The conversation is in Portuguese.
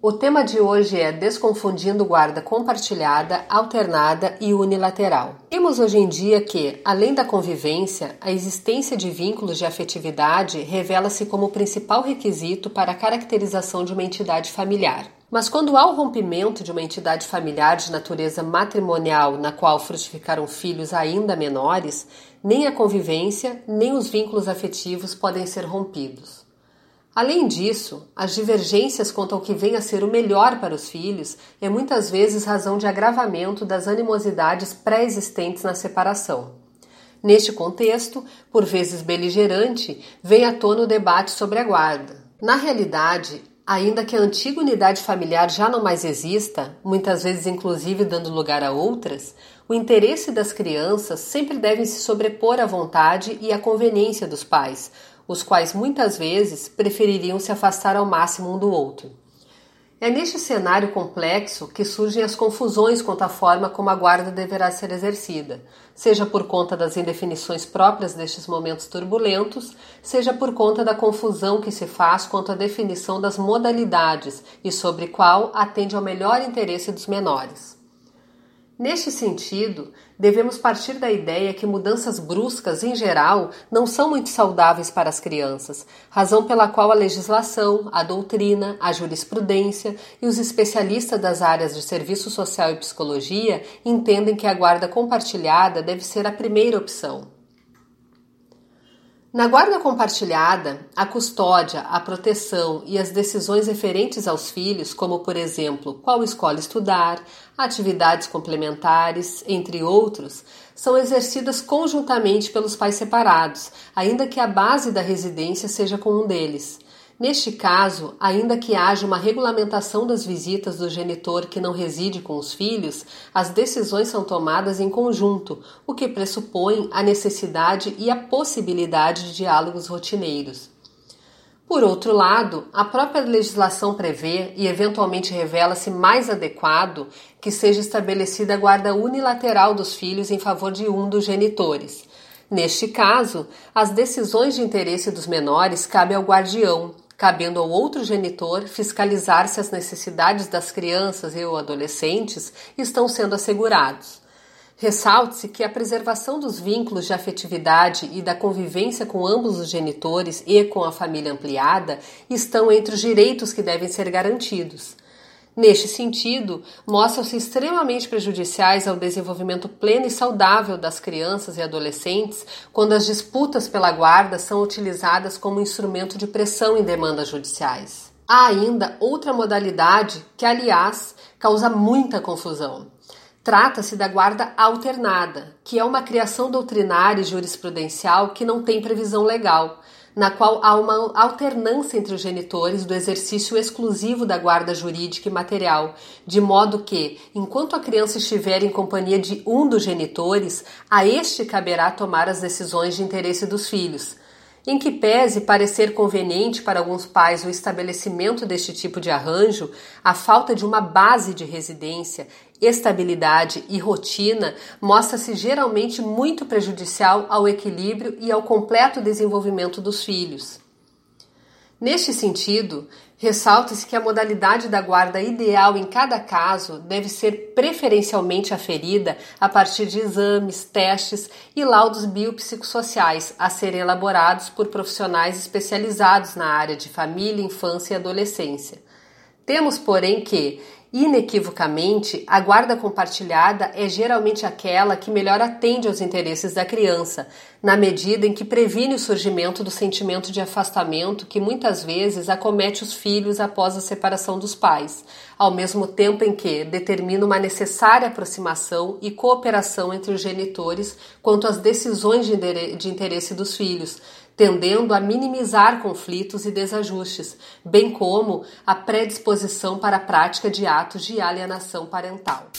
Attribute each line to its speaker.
Speaker 1: O tema de hoje é Desconfundindo guarda compartilhada, alternada e unilateral. Temos hoje em dia que, além da convivência, a existência de vínculos de afetividade revela-se como o principal requisito para a caracterização de uma entidade familiar. Mas quando há o rompimento de uma entidade familiar de natureza matrimonial na qual frutificaram filhos ainda menores, nem a convivência nem os vínculos afetivos podem ser rompidos. Além disso, as divergências quanto ao que vem a ser o melhor para os filhos é muitas vezes razão de agravamento das animosidades pré-existentes na separação. Neste contexto, por vezes beligerante, vem à tona o debate sobre a guarda. Na realidade, ainda que a antiga unidade familiar já não mais exista, muitas vezes inclusive dando lugar a outras, o interesse das crianças sempre deve se sobrepor à vontade e à conveniência dos pais, os quais muitas vezes prefeririam se afastar ao máximo um do outro. É neste cenário complexo que surgem as confusões quanto à forma como a guarda deverá ser exercida, seja por conta das indefinições próprias destes momentos turbulentos, seja por conta da confusão que se faz quanto à definição das modalidades e sobre qual atende ao melhor interesse dos menores. Neste sentido, devemos partir da ideia que mudanças bruscas, em geral, não são muito saudáveis para as crianças, razão pela qual a legislação, a doutrina, a jurisprudência e os especialistas das áreas de serviço social e psicologia entendem que a guarda compartilhada deve ser a primeira opção. Na guarda compartilhada, a custódia, a proteção e as decisões referentes aos filhos, como por exemplo qual escola estudar, atividades complementares, entre outros, são exercidas conjuntamente pelos pais separados, ainda que a base da residência seja com um deles. Neste caso, ainda que haja uma regulamentação das visitas do genitor que não reside com os filhos, as decisões são tomadas em conjunto, o que pressupõe a necessidade e a possibilidade de diálogos rotineiros. Por outro lado, a própria legislação prevê e eventualmente revela-se mais adequado que seja estabelecida a guarda unilateral dos filhos em favor de um dos genitores. Neste caso, as decisões de interesse dos menores cabem ao guardião, cabendo ao outro genitor fiscalizar se as necessidades das crianças e ou adolescentes estão sendo assegurados. Ressalte-se que a preservação dos vínculos de afetividade e da convivência com ambos os genitores e com a família ampliada estão entre os direitos que devem ser garantidos. Neste sentido, mostram-se extremamente prejudiciais ao desenvolvimento pleno e saudável das crianças e adolescentes quando as disputas pela guarda são utilizadas como instrumento de pressão em demandas judiciais. Há ainda outra modalidade que, aliás, causa muita confusão. Trata-se da guarda alternada, que é uma criação doutrinária e jurisprudencial que não tem previsão legal na qual há uma alternância entre os genitores do exercício exclusivo da guarda jurídica e material, de modo que, enquanto a criança estiver em companhia de um dos genitores, a este caberá tomar as decisões de interesse dos filhos. Em que pese parecer conveniente para alguns pais o estabelecimento deste tipo de arranjo, a falta de uma base de residência estabilidade e rotina mostra-se geralmente muito prejudicial ao equilíbrio e ao completo desenvolvimento dos filhos. Neste sentido, ressalta-se que a modalidade da guarda ideal em cada caso deve ser preferencialmente aferida a partir de exames, testes e laudos biopsicossociais a serem elaborados por profissionais especializados na área de família, infância e adolescência. Temos, porém, que Inequivocamente, a guarda compartilhada é geralmente aquela que melhor atende aos interesses da criança, na medida em que previne o surgimento do sentimento de afastamento que muitas vezes acomete os filhos após a separação dos pais, ao mesmo tempo em que determina uma necessária aproximação e cooperação entre os genitores quanto às decisões de interesse dos filhos, tendendo a minimizar conflitos e desajustes, bem como a predisposição para a prática de atos de alienação parental.